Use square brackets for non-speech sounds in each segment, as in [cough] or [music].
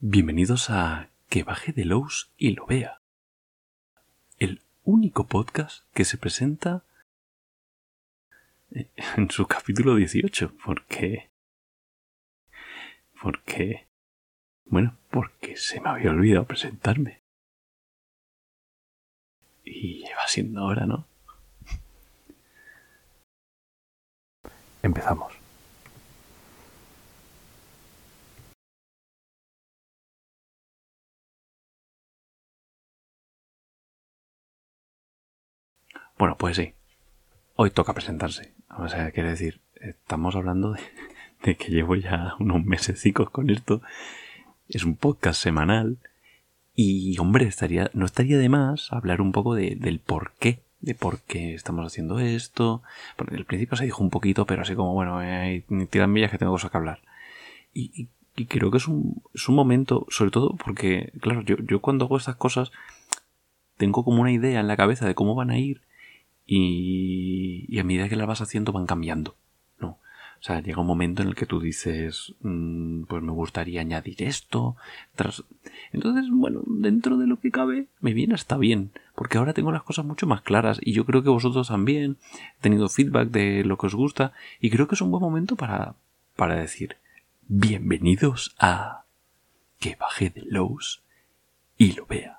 Bienvenidos a Que baje de Lowe's y lo vea. El único podcast que se presenta en su capítulo 18. Porque... Porque... Bueno, porque se me había olvidado presentarme. Y va siendo hora, ¿no? Empezamos. Bueno, pues sí. Hoy toca presentarse. O sea, quiere decir, estamos hablando [laughs] de, que llevo ya unos mesecicos con esto. Es un podcast semanal. Y, hombre, estaría, no estaría de más hablar un poco del por qué. De por qué estamos haciendo esto. Porque al principio se dijo un poquito, pero así como, bueno, eh, tiran millas que tengo cosas que hablar. Y, creo que es un, es un momento, sobre todo porque, claro, yo, yo cuando hago estas cosas tengo como una idea en la cabeza de cómo van a ir y, a medida que la vas haciendo van cambiando. ¿no? O sea, llega un momento en el que tú dices, mm, pues me gustaría añadir esto. Tras... Entonces, bueno, dentro de lo que cabe, me viene hasta bien, porque ahora tengo las cosas mucho más claras y yo creo que vosotros también he tenido feedback de lo que os gusta y creo que es un buen momento para, para decir, bienvenidos a que baje de Lowe's y lo vea.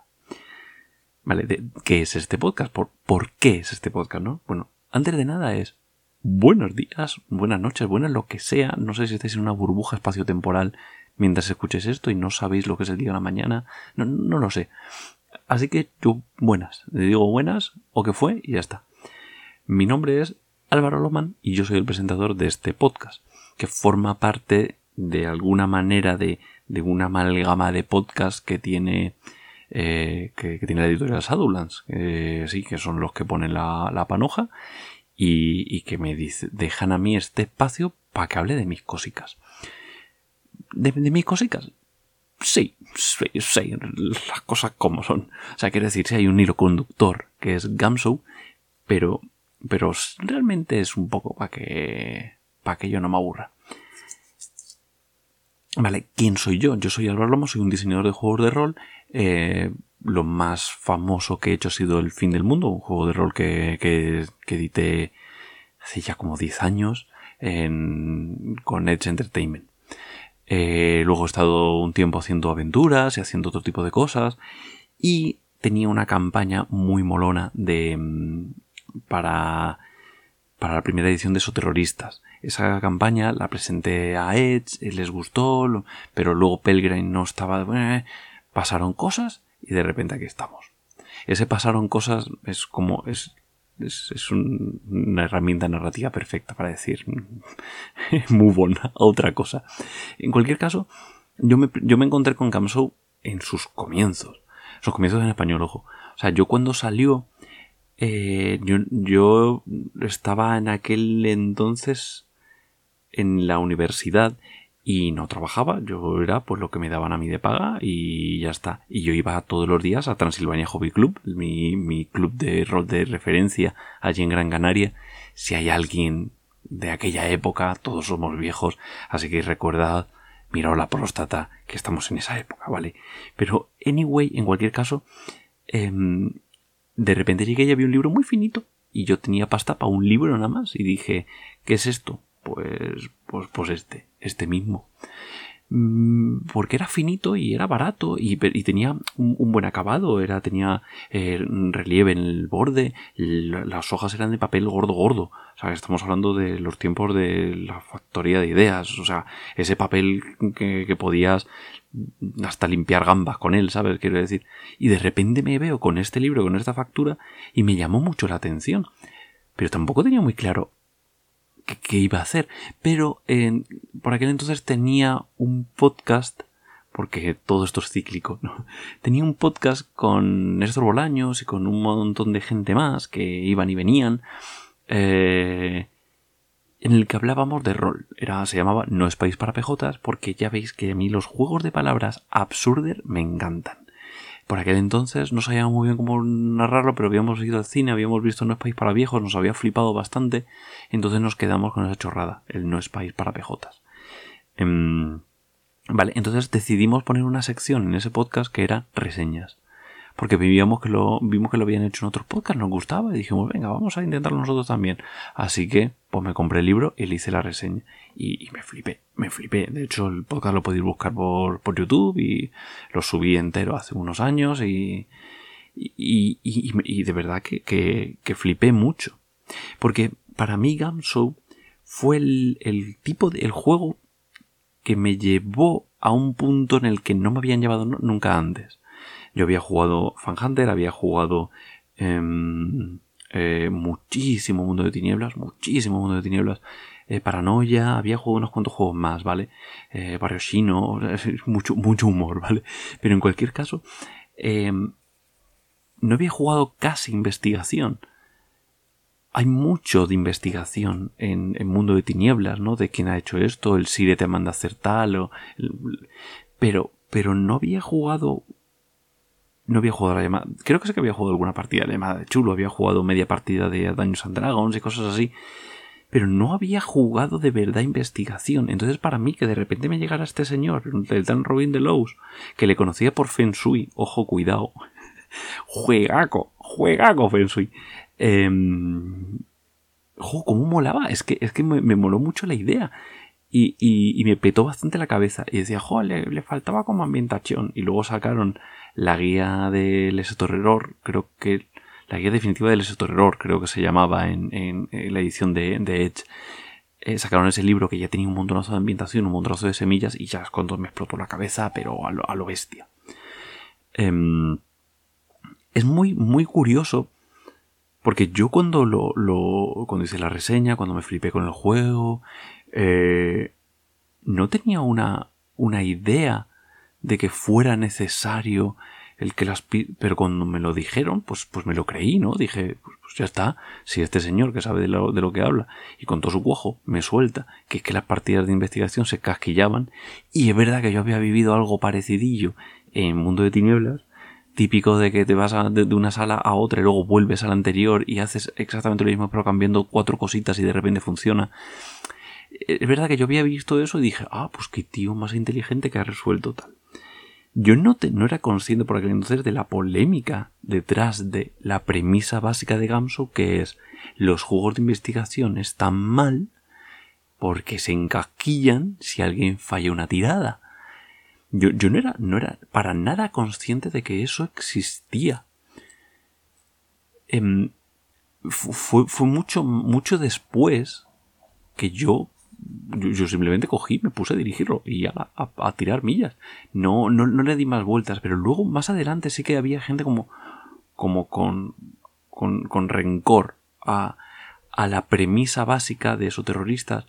¿Vale? De, ¿Qué es este podcast? ¿Por, ¿Por qué es este podcast, no? Bueno, antes de nada es buenos días, buenas noches, buenas lo que sea. No sé si estáis en una burbuja espacio-temporal mientras escuches esto y no sabéis lo que es el día de la mañana. No, no lo sé. Así que yo, buenas. Le digo buenas o qué fue y ya está. Mi nombre es Álvaro Loman y yo soy el presentador de este podcast, que forma parte de alguna manera de, de una amalgama de podcast que tiene eh, que, tiene la editorial Shadowlands, sí, que son los que ponen la, panoja y, que me dejan a mí este espacio para que hable de mis cositas. ¿De, mis cositas? Sí, sí, sí, las cosas como son. O sea, quiere decir, si hay un hilo conductor que es Gamso, pero, pero realmente es un poco para que, para que yo no me aburra. Vale, ¿quién soy yo? Yo soy Álvaro Lomo, soy un diseñador de juegos de rol. Eh, lo más famoso que he hecho ha sido El Fin del Mundo, un juego de rol que, edité hace ya como 10 años en, con Edge Entertainment. Eh, luego he estado un tiempo haciendo aventuras y haciendo otro tipo de cosas. Y tenía una campaña muy molona de mm, para, para la primera edición de esos terroristas esa campaña la presenté a Edge, les gustó, pero luego Pelgrim no estaba... Pasaron cosas y de repente aquí estamos. Ese pasaron cosas es como... es, es, una herramienta narrativa perfecta para decir [laughs] muy buena a otra cosa. En cualquier caso, yo me, yo me encontré con Camsou en sus comienzos. Sus comienzos en español, ojo. O sea, yo cuando salió, eh, yo, yo, estaba en aquel entonces en la universidad y no trabajaba, yo era pues lo que me daban a mí de paga y ya está. Y yo iba todos los días a Transilvania Hobby Club, mi, mi club de rol de referencia allí en Gran Canaria. Si hay alguien de aquella época, todos somos viejos, así que recordad, mirad la próstata, que estamos en esa época, ¿vale? Pero, anyway, en cualquier caso, em, de repente llegué y había un libro muy finito y yo tenía pasta para un libro nada más y dije, ¿qué es esto? Pues, pues, pues este, este mismo. Mm, porque era finito y era barato y, tenía un, buen acabado, era, tenía eh, relieve en el borde, las hojas eran de papel gordo gordo, o sea, estamos hablando de los tiempos de la factoría de ideas, o sea, ese papel que, que podías hasta limpiar gambas con él, ¿sabes? Quiero decir, y de repente me veo con este libro, con esta factura, y me llamó mucho la atención, pero tampoco tenía muy claro qué iba a hacer. Pero por aquel entonces tenía un podcast, porque todo esto es cíclico, ¿no? [laughs] Tenía un podcast con Néstor Bolaños y con un montón de gente más que iban y venían. Eh, en el que hablábamos de rol. Era, se llamaba No es país para pejotas, porque ya veis que a mí los juegos de palabras absurder me encantan. Por aquel entonces no sabíamos muy bien cómo narrarlo, pero habíamos ido al cine, habíamos visto No es país para viejos, nos había flipado bastante, entonces nos quedamos con esa chorrada, el No es país para pejotas. Em, Vale, entonces decidimos poner una sección en ese podcast que era reseñas. Porque vivíamos que lo, vimos que lo habían hecho en otros podcasts, nos gustaba y dijimos, venga, vamos a intentarlo nosotros también. Así que, pues me compré el libro y le hice la reseña. Y, me flipé, me flipé. De hecho, el podcast lo podéis buscar por, por YouTube y lo subí entero hace unos años y, y, y, de verdad que, que, que, flipé mucho. Porque para mí Gamso fue el, el tipo de el juego que me llevó a un punto en el que no me habían llevado nunca antes. Yo había jugado Fan Hunter, había jugado em, eh, muchísimo Mundo de Tinieblas, muchísimo Mundo de Tinieblas, eh, Paranoia, había jugado unos cuantos juegos más, ¿vale? Eh, Barrio Shino, [laughs] mucho, mucho humor, ¿vale? Pero en cualquier caso, em, no había jugado casi investigación hay mucho de investigación en el mundo de tinieblas, ¿no? De quién ha hecho esto, el Sire te manda a hacer tal, o... pero, pero no había jugado... No había jugado la llamada... Creo que sé que había jugado alguna partida de llamada de chulo, había jugado media partida de Dungeons and Dragons y cosas así, pero no había jugado de verdad investigación. Entonces para mí que de repente me llegara este señor, el Dan Robin de Lowe's, que le conocía por Feng Shui, ojo, cuidado, [laughs] juegaco, juegaco Feng Shui, eh, ¿cómo molaba? Es que, es que me, moló mucho la idea. Y, me petó bastante la cabeza. Y decía, jo, le, faltaba como ambientación. Y luego sacaron la guía del Error, creo que la guía definitiva del Error, creo que se llamaba en, en, la edición de, Edge. Eh, sacaron ese libro que ya tenía un montonazo de ambientación, un montonazo de semillas, y ya cuando me explotó la cabeza, pero a lo, bestia. Em, es muy, muy curioso porque yo cuando lo, cuando hice la reseña, cuando me flipé con el juego, eh, no tenía una, una idea de que fuera necesario el que las pero cuando me lo dijeron pues pues me lo creí no dije pues, pues ya está si este señor que sabe de lo, de lo, que habla y con todo su cuojo me suelta que es que las partidas de investigación se casquillaban y es verdad que yo había vivido algo parecidillo en Mundo de Tinieblas típico de que te vas de, una sala a otra y luego vuelves a la anterior y haces exactamente lo mismo pero cambiando cuatro cositas y de repente funciona. Es verdad que yo había visto eso y dije, ah, pues qué tío más inteligente que ha resuelto tal. Yo no, no era consciente por aquel entonces de la polémica detrás de la premisa básica de Gamso, que es los juegos de investigación están mal porque se encasquillan si alguien falla una tirada. Yo, no, era, no era para nada consciente de que eso existía. Em, fue, fue, mucho, mucho después que yo, yo, simplemente cogí, me puse a dirigirlo y a, tirar millas. No, no, no, le di más vueltas, pero luego más adelante sí que había gente como, como con, con, con rencor a, a la premisa básica de esos terroristas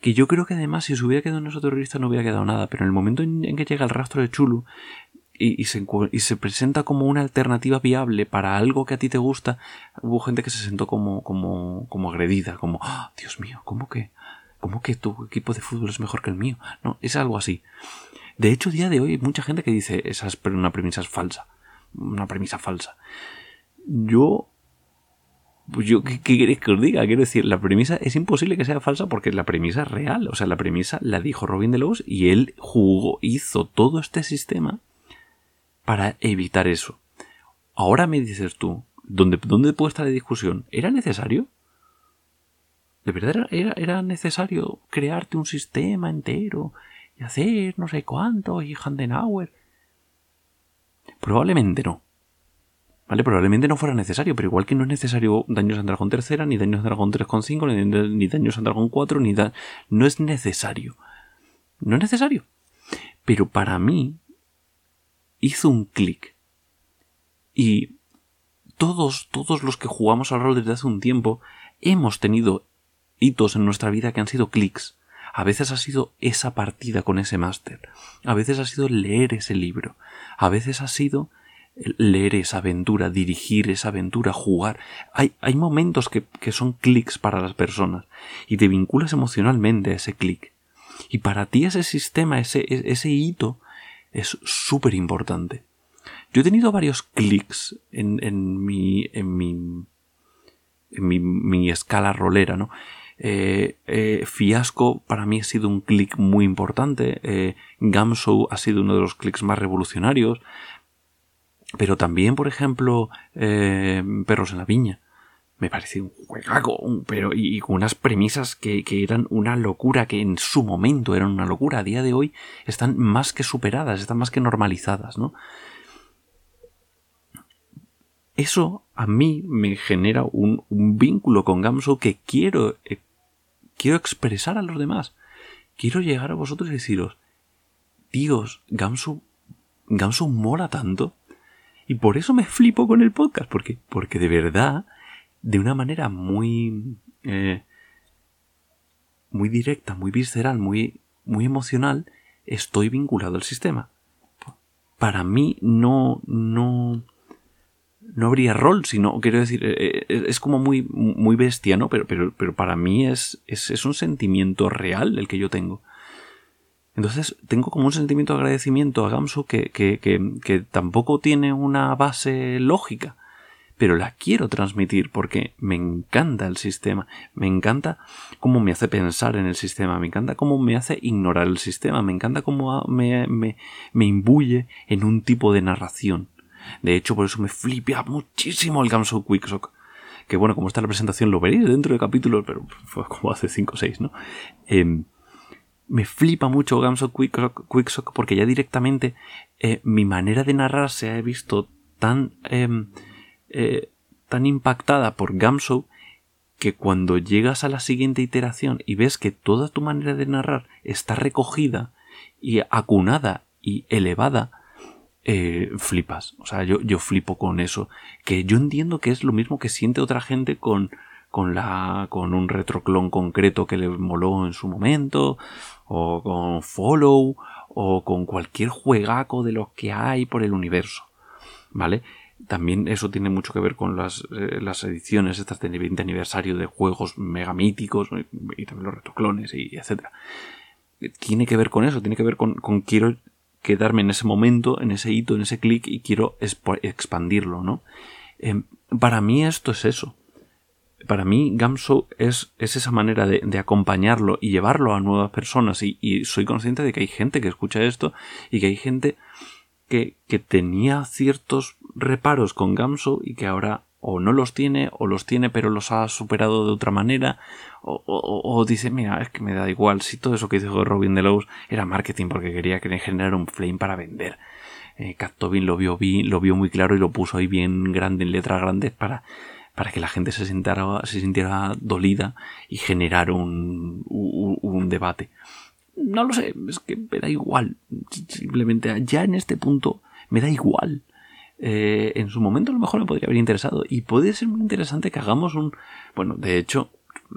que yo creo que además si se hubiera quedado en esos terroristas no hubiera quedado nada, pero en el momento en, que llega el rastro de Chulu y, se, y, se, presenta como una alternativa viable para algo que a ti te gusta, hubo gente que se sentó como, como, como agredida, como, ¡Ah, Dios mío, ¿cómo que, cómo que tu equipo de fútbol es mejor que el mío? No, es algo así. De hecho, día de hoy hay mucha gente que dice, esa es una premisa falsa, una premisa falsa. Yo pues yo, ¿qué, queréis que os diga? Quiero decir, la premisa es imposible que sea falsa porque la premisa es real. O sea, la premisa la dijo Robin Delos y él jugó, hizo todo este sistema para evitar eso. Ahora me dices tú, ¿dónde, dónde puede estar la discusión? ¿Era necesario? ¿De verdad era, era necesario crearte un sistema entero y hacer no sé cuánto y Handenauer? Probablemente no. ¿Vale? Probablemente no fuera necesario, pero igual que no es necesario Daños and Dragon tercera, ni Daños and Dragon 3.5, ni, ni Daños and Dragon 4, ni no es necesario. No es necesario. Pero para mí hizo un clic. Y todos, todos los que jugamos al rol desde hace un tiempo hemos tenido hitos en nuestra vida que han sido clics. A veces ha sido esa partida con ese máster. A veces ha sido leer ese libro. A veces ha sido leer esa aventura, dirigir esa aventura, jugar. Hay, hay momentos que, que son clics para las personas y te vinculas emocionalmente a ese clic. Y para ti ese sistema, ese, ese hito, es súper importante. Yo he tenido varios clics en, en, mi, en, mi, en mi, mi escala rolera, ¿no? Eh, eh, Fiasco para mí ha sido un clic muy importante. Eh, ha sido uno de los clics más revolucionarios. Pero también, por ejemplo, Perros en la Viña. Me parece un juegaco, pero y, con unas premisas que, eran una locura, que en su momento eran una locura. A día de hoy están más que superadas, están más que normalizadas, ¿no? Eso a mí me genera un, vínculo con Gamso que quiero, eh, quiero expresar a los demás. Quiero llegar a vosotros y deciros, Dios, Gamsu, Gamsu mola tanto. Y por eso me flipo con el podcast, porque, porque de verdad, de una manera muy, eh, muy directa, muy visceral, muy, muy emocional, estoy vinculado al sistema. Para mí no, no, no habría rol, sino, quiero decir, eh, eh, es como muy, muy bestia, ¿no? Pero, pero, pero para mí es, es, un sentimiento real el que yo tengo. Entonces, tengo como un sentimiento de agradecimiento a Gamsu que, que, que, tampoco tiene una base lógica, pero la quiero transmitir porque me encanta el sistema, me encanta cómo me hace pensar en el sistema, me encanta cómo me hace ignorar el sistema, me encanta cómo me, me, me imbuye en un tipo de narración. De hecho, por eso me flipea muchísimo el Gamso Quicksock. Que bueno, como está la presentación lo veréis dentro del capítulo, pero fue como hace 5 o 6, ¿no? Em, me flipa mucho Gamso Quicksock, porque ya directamente eh, mi manera de narrar se ha visto tan, em, eh, tan impactada por Gamso que cuando llegas a la siguiente iteración y ves que toda tu manera de narrar está recogida y acunada y elevada, eh, flipas. O sea, yo, yo flipo con eso. Que yo entiendo que es lo mismo que siente otra gente con, con, la, con un retroclon concreto que le moló en su momento, o con Follow, o con cualquier juegaco de los que hay por el universo. ¿Vale? También eso tiene mucho que ver con las, eh, las ediciones estas de 20 aniversario de juegos megamíticos y, también los retroclones y, etcétera. Tiene que ver con eso, tiene que ver con, con quiero quedarme en ese momento, en ese hito, en ese clic y quiero expandirlo, ¿no? Em, para mí esto es eso. Para mí Gamso es, es esa manera de, acompañarlo y llevarlo a nuevas personas y, y, soy consciente de que hay gente que escucha esto y que hay gente que, que tenía ciertos reparos con Gamso y que ahora o no los tiene, o los tiene pero los ha superado de otra manera, o, dice, mira, es que me da igual, si todo eso que dijo Robin Delos era marketing porque quería generar un flame para vender. Eh, Tobin lo vio, lo vio muy claro y lo puso ahí bien grande, en letras grandes, para, para que la gente se sintiera, se sintiera dolida y generar un, un debate. No lo sé, es que me da igual. Simplemente ya en este punto me da igual. Eh, en su momento a lo mejor me podría haber interesado y puede ser muy interesante que hagamos un bueno de hecho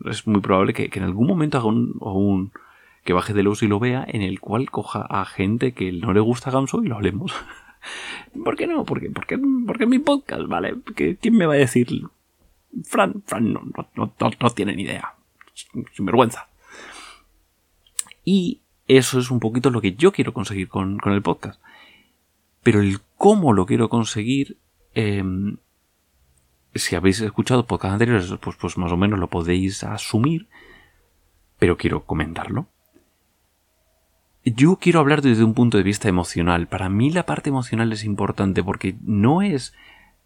es muy probable que, en algún momento haga un, que baje de luz y lo vea en el cual coja a gente que no le gusta Gamso y lo hablemos. [laughs] ¿por qué no? porque porque porque es mi podcast vale quién me va a decir Fran Fran no, no, no tiene ni idea. Sin vergüenza. Y eso es un poquito lo que yo quiero conseguir con, con el podcast. Pero el cómo lo quiero conseguir, em, si habéis escuchado podcasts anteriores, pues, pues más o menos lo podéis asumir, pero quiero comentarlo. Yo quiero hablar desde un punto de vista emocional. Para mí la parte emocional es importante porque no es...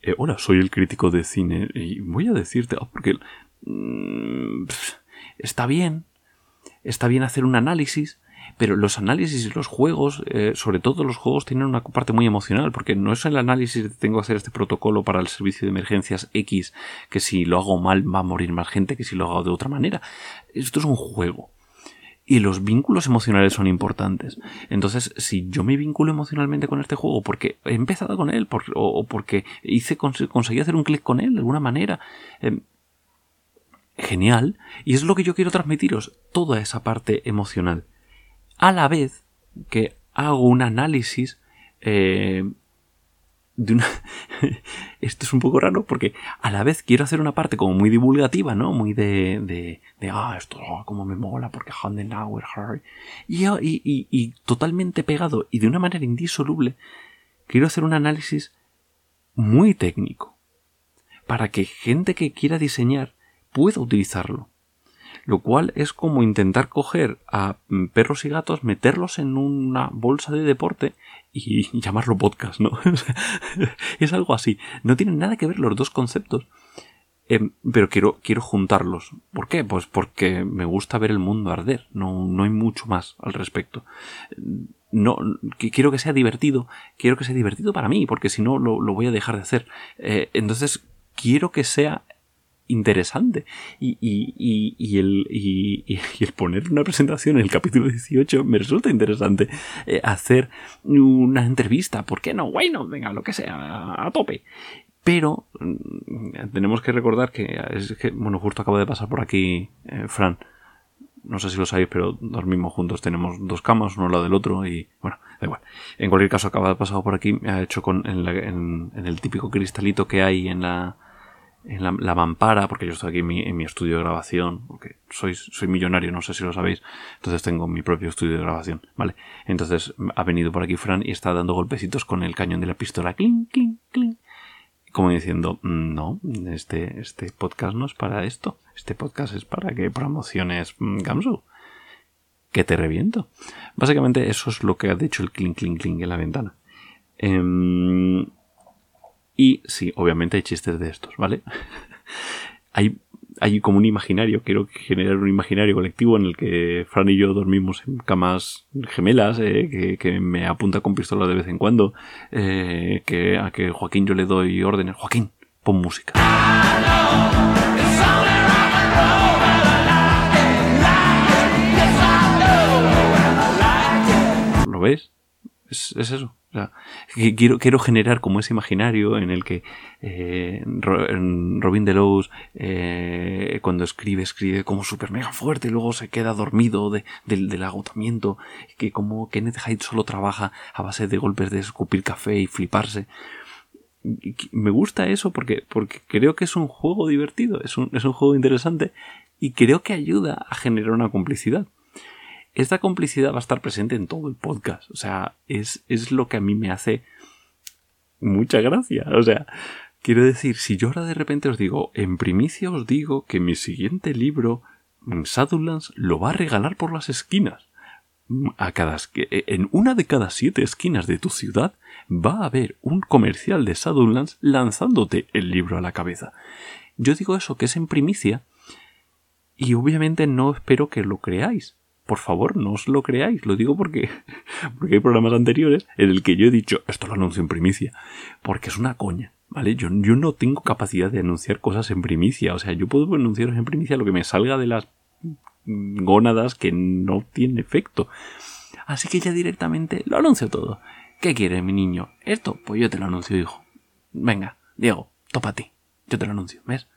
Eh, hola, soy el crítico de cine y voy a decirte... Oh, porque... Mm, está bien. Está bien hacer un análisis, pero los análisis y los juegos, eh, sobre todo los juegos, tienen una parte muy emocional, porque no es el análisis de tengo que hacer este protocolo para el servicio de emergencias X, que si lo hago mal va a morir más gente que si lo hago de otra manera. Esto es un juego. Y los vínculos emocionales son importantes. Entonces, si yo me vinculo emocionalmente con este juego porque he empezado con él o porque hice, conseguí hacer un clic con él de alguna manera, em, genial. Y es lo que yo quiero transmitiros, toda esa parte emocional a la vez que hago un análisis eh, de una... [laughs] Esto es un poco raro porque a la vez quiero hacer una parte como muy divulgativa, ¿no? Muy de... de, de ah, esto oh, como me mola porque Handenauer, Harry. Y, y, y totalmente pegado y de una manera indisoluble quiero hacer un análisis muy técnico para que gente que quiera diseñar pueda utilizarlo. Lo cual es como intentar coger a mm, perros y gatos, meterlos en una bolsa de deporte y [laughs] llamarlo podcast, ¿no? [laughs] es algo así. No tienen nada que ver los dos conceptos. Em, pero quiero, quiero juntarlos. ¿Por qué? Pues porque me gusta ver el mundo arder. No, no hay mucho más al respecto. No, quiero que sea divertido. Quiero que sea divertido para mí, porque si no lo, voy a dejar de hacer. Eh, entonces, quiero que sea interesante. Y, el, poner una presentación en el capítulo 18 me resulta interesante. Eh, hacer una entrevista, ¿por qué no? Bueno, venga, lo que sea, a tope. Pero mm, tenemos que recordar que, es que, bueno, justo acabo de pasar por aquí eh, Fran. No sé si lo sabéis, pero dormimos juntos. Tenemos dos camas, uno al lado del otro y, bueno, da igual. En cualquier caso, acaba de pasar por aquí. Me ha hecho con, en, el típico cristalito que hay en la, en la, mampara, porque yo estoy aquí en mi, estudio de grabación, porque soy, soy millonario, no sé si lo sabéis, entonces tengo mi propio estudio de grabación, ¿vale? Entonces ha venido por aquí Fran y está dando golpecitos con el cañón de la pistola, clink, clink, clink, como diciendo, mm, no, este, este podcast no es para esto. Este podcast es para que promociones mm, Gamsu. Que te reviento. Básicamente eso es lo que ha dicho el clink, clink, clink en la ventana. Em, y sí, obviamente hay chistes de estos, ¿vale? [laughs] hay hay como un imaginario, quiero generar un imaginario colectivo en el que Fran y yo dormimos en camas gemelas, eh, que, me apunta con pistola de vez en cuando, eh, que a que Joaquín yo le doy órdenes. Joaquín, pon música. ¿Lo ves? es eso quiero, quiero generar como ese imaginario en el que eh, Robin Delos eh, cuando escribe, escribe como súper mega fuerte y luego se queda dormido del agotamiento, que como Kenneth Hyde solo trabaja a base de golpes de escupir café y fliparse. me gusta eso porque, porque creo que es un juego divertido, es un, es un juego interesante y creo que ayuda a generar una complicidad esta complicidad va a estar presente en todo el podcast. O sea, es, es lo que a mí me hace mucha gracia. O sea, quiero decir, si yo ahora de repente os digo, en primicia os digo que mi siguiente libro, Shadowlands, lo va a regalar por las esquinas. A cada, en una de cada siete esquinas de tu ciudad va a haber un comercial de Shadowlands lanzándote el libro a la cabeza. Yo digo eso, que es en primicia, y obviamente no espero que lo creáis por favor, no os lo creáis. Lo digo porque, [laughs] porque hay programas anteriores en el que yo he dicho, esto lo anuncio en primicia, porque es una coña. ¿Vale? Yo, yo no tengo capacidad de anunciar cosas en primicia. O sea, yo puedo anunciaros en primicia lo que me salga de las gónadas que no tiene efecto. Así que ya directamente lo anuncio todo. ¿Qué quiere mi niño? ¿Esto? Pues yo te lo anuncio, hijo. Venga, Diego, topa a ti. Yo te lo anuncio, ¿ves?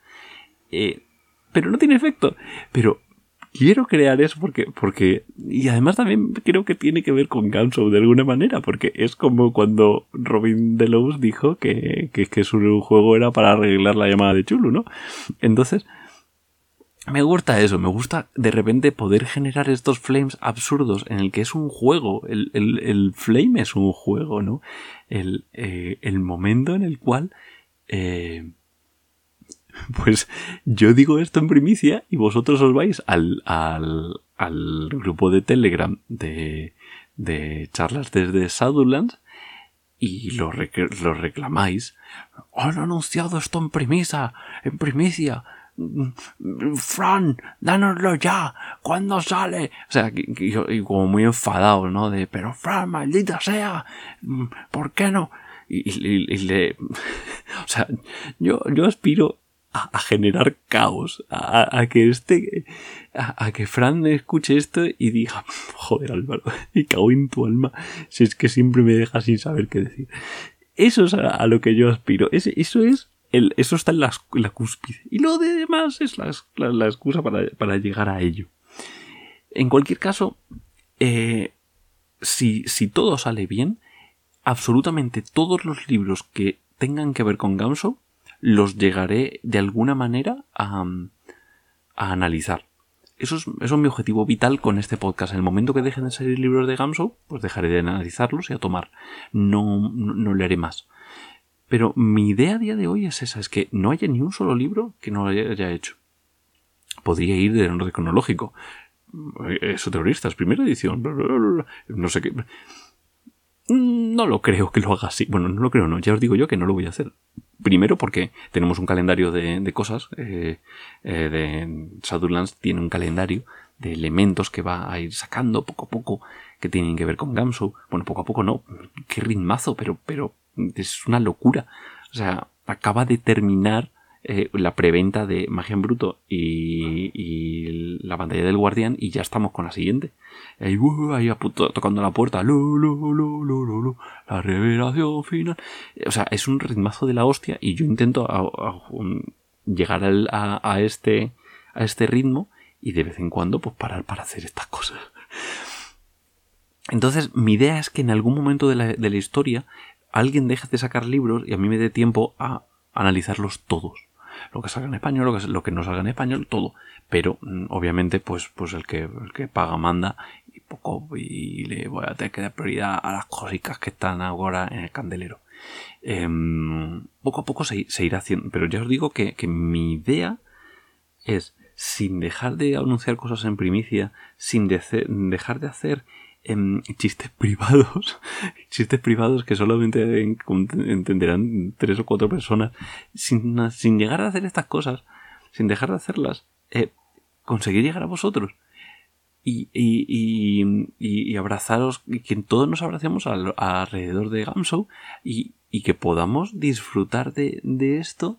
Eh, pero no tiene efecto. Pero quiero crear eso porque, porque, y además también creo que tiene que ver con Ganso de alguna manera, porque es como cuando Robin Delos dijo que, que, que su juego era para arreglar la llamada de Chulu, ¿no? Entonces, me gusta eso, me gusta de repente poder generar estos flames absurdos en el que es un juego, el, el, el flame es un juego, ¿no? El, eh, el momento en el cual eh, [laughs] Pues yo digo esto en primicia y vosotros os vais al, al, al grupo de Telegram de, de charlas desde Shadowlands y lo, lo reclamáis. Han anunciado esto en primicia, en primicia. Fran, dánoslo ya. ¿Cuándo sale? O sea, y, como muy enfadado, ¿no? De, pero Fran, maldita sea. ¿Por qué no? Y, y, le... [laughs] o sea, yo, yo aspiro a, generar caos, a, que este, a, que Fran escuche esto y diga, joder Álvaro, [laughs] y cago en tu alma, si es que siempre me dejas sin saber qué decir. Eso es a, lo que yo aspiro, eso es eso está en la, cúspide. Y lo demás es la, la, excusa para, llegar a ello. En cualquier caso, eh, si, si todo sale bien, absolutamente todos los libros que tengan que ver con Gamso los llegaré de alguna manera a, a analizar. Eso es, es, mi objetivo vital con este podcast. En el momento que dejen de salir libros de Gamso, pues dejaré de analizarlos y a tomar. No, no, no le haré más. Pero mi idea a día de hoy es esa, es que no haya ni un solo libro que no haya hecho. podría ir de orden cronológico. Eso terroristas, primera edición, no sé qué. No lo creo que lo haga así. Bueno, no lo creo, no. Ya os digo yo que no lo voy a hacer. Primero porque tenemos un calendario de, cosas. Eh, eh, de Shadowlands tiene un calendario de elementos que va a ir sacando poco a poco que tienen que ver con Gamso. Bueno, poco a poco no. Qué ritmazo, pero, pero es una locura. O sea, acaba de terminar eh, la preventa de Magia en Bruto y, la pantalla del Guardián y ya estamos con la siguiente. Ahí, uh, tocando la puerta. la revelación final. O sea, es un ritmazo de la hostia y yo intento llegar a, este, a este ritmo y de vez en cuando pues parar para hacer estas cosas. Entonces, mi idea es que en algún momento de la historia alguien deje de sacar libros y a mí me dé tiempo a analizarlos todos lo que salga en español, lo que, lo que no salga en español, todo. Pero mm, obviamente, pues, pues el que, el que paga manda y poco, y le voy a tener que dar prioridad a las cositas que están ahora en el candelero. Em, poco a poco se, irá haciendo, pero ya os digo que, que mi idea es, sin dejar de anunciar cosas en primicia, sin dejar de hacer en chistes privados, [laughs] chistes privados que solamente entenderán tres o cuatro personas, sin, sin, llegar a hacer estas cosas, sin dejar de hacerlas, eh, conseguir llegar a vosotros. Y, y, y, abrazaros, y que todos nos abracemos alrededor de Gamso y, y que podamos disfrutar de, de esto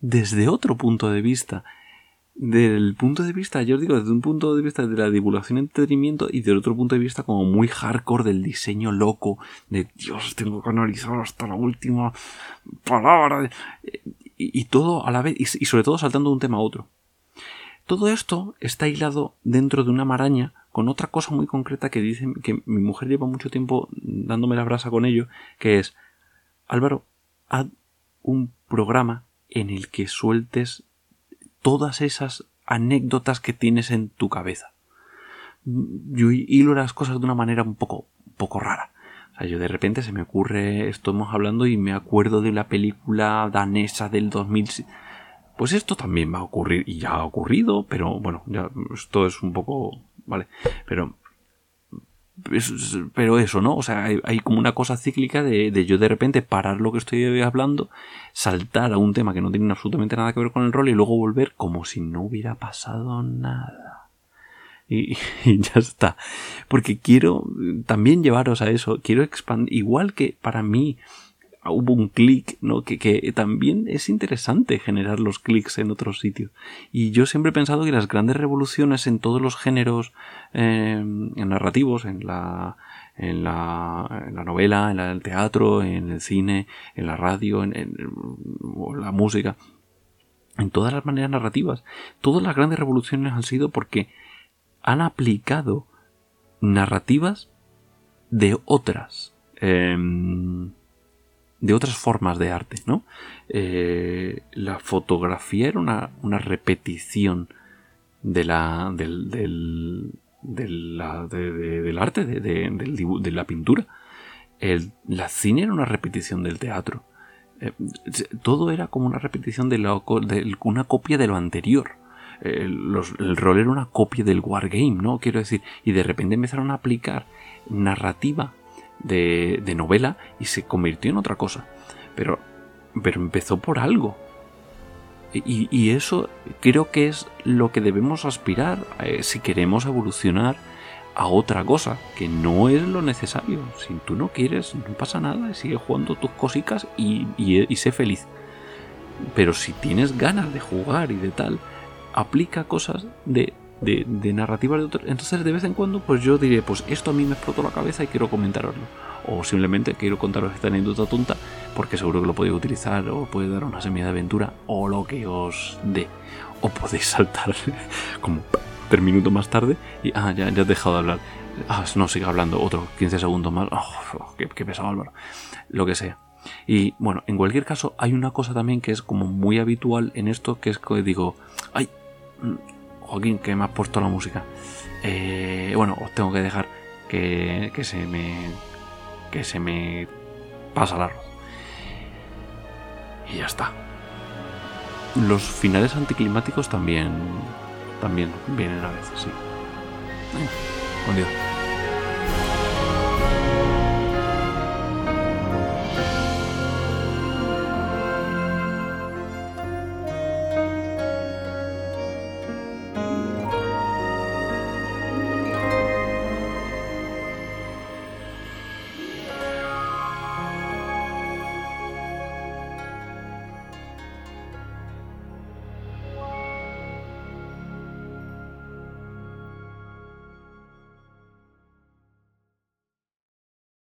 desde otro punto de vista del punto de vista, yo os digo, desde un punto de vista de la divulgación y entretenimiento y del otro punto de vista como muy hardcore del diseño loco, de Dios, tengo que analizar hasta la última palabra, y, todo a la vez, y, sobre todo saltando de un tema a otro. Todo esto está hilado dentro de una maraña con otra cosa muy concreta que dice que mi mujer lleva mucho tiempo dándome la brasa con ello, que es, Álvaro, haz un programa en el que sueltes todas esas anécdotas que tienes en tu cabeza. Yo hilo las cosas de una manera un poco, un poco rara. O sea, yo de repente se me ocurre, estamos hablando y me acuerdo de la película danesa del 2000. Pues esto también va a ocurrir y ya ha ocurrido, pero bueno, ya esto es un poco, vale, pero pero eso, ¿no? O sea, hay, como una cosa cíclica de, de, yo de repente parar lo que estoy hablando, saltar a un tema que no tiene absolutamente nada que ver con el rol y luego volver como si no hubiera pasado nada. Y, [laughs] y ya está. Porque quiero también llevaros a eso, quiero expandir, igual que para mí hubo un clic, ¿no? Que, que, también es interesante generar los clics en otros sitios. Y yo siempre he pensado que las grandes revoluciones en todos los géneros eh, narrativos, en la, en la, en la novela, en el teatro, en el cine, en la radio, en, la música, en todas las maneras narrativas, todas las grandes revoluciones han sido porque han aplicado narrativas de otras. Eh, de otras formas de arte, ¿no? Eh, la fotografía era una, una repetición de la, del, del, del arte, de, de, la pintura. El, la cine era una repetición del teatro. Eh, todo era como una repetición de, de una copia de lo anterior. el rol era una copia del wargame, ¿no? Quiero decir, y de repente empezaron a aplicar narrativa de, novela y se convirtió en otra cosa. Pero, pero empezó por algo. Y, eso creo que es lo que debemos aspirar eh, si queremos evolucionar a otra cosa, que no es lo necesario. Si tú no quieres, no pasa nada, sigue jugando tus cositas y, y sé feliz. Pero si tienes ganas de jugar y de tal, aplica cosas de de, de narrativa de otro. Entonces de vez en cuando pues yo diré, pues esto a mí me explotó la cabeza y quiero comentaroslo. O simplemente quiero contaros esta anécdota tonta porque seguro que lo podéis utilizar o puede dar una semilla de aventura o lo que os dé. O podéis saltar [laughs] como tres minutos más tarde y ah, ya, ya has dejado de hablar. Ah, no, sigue hablando otro 15 segundos más. Oh, qué, qué pesado Álvaro. Lo que sea. Y bueno, en cualquier caso hay una cosa también que es como muy habitual en esto, que es que digo, ay, Joaquín, que me has puesto la música. Eh, bueno, os tengo que dejar que, que, se me. que se me pasa el arroz. Y ya está. los finales anticlimáticos también también vienen a veces, sí. Venga, buen día.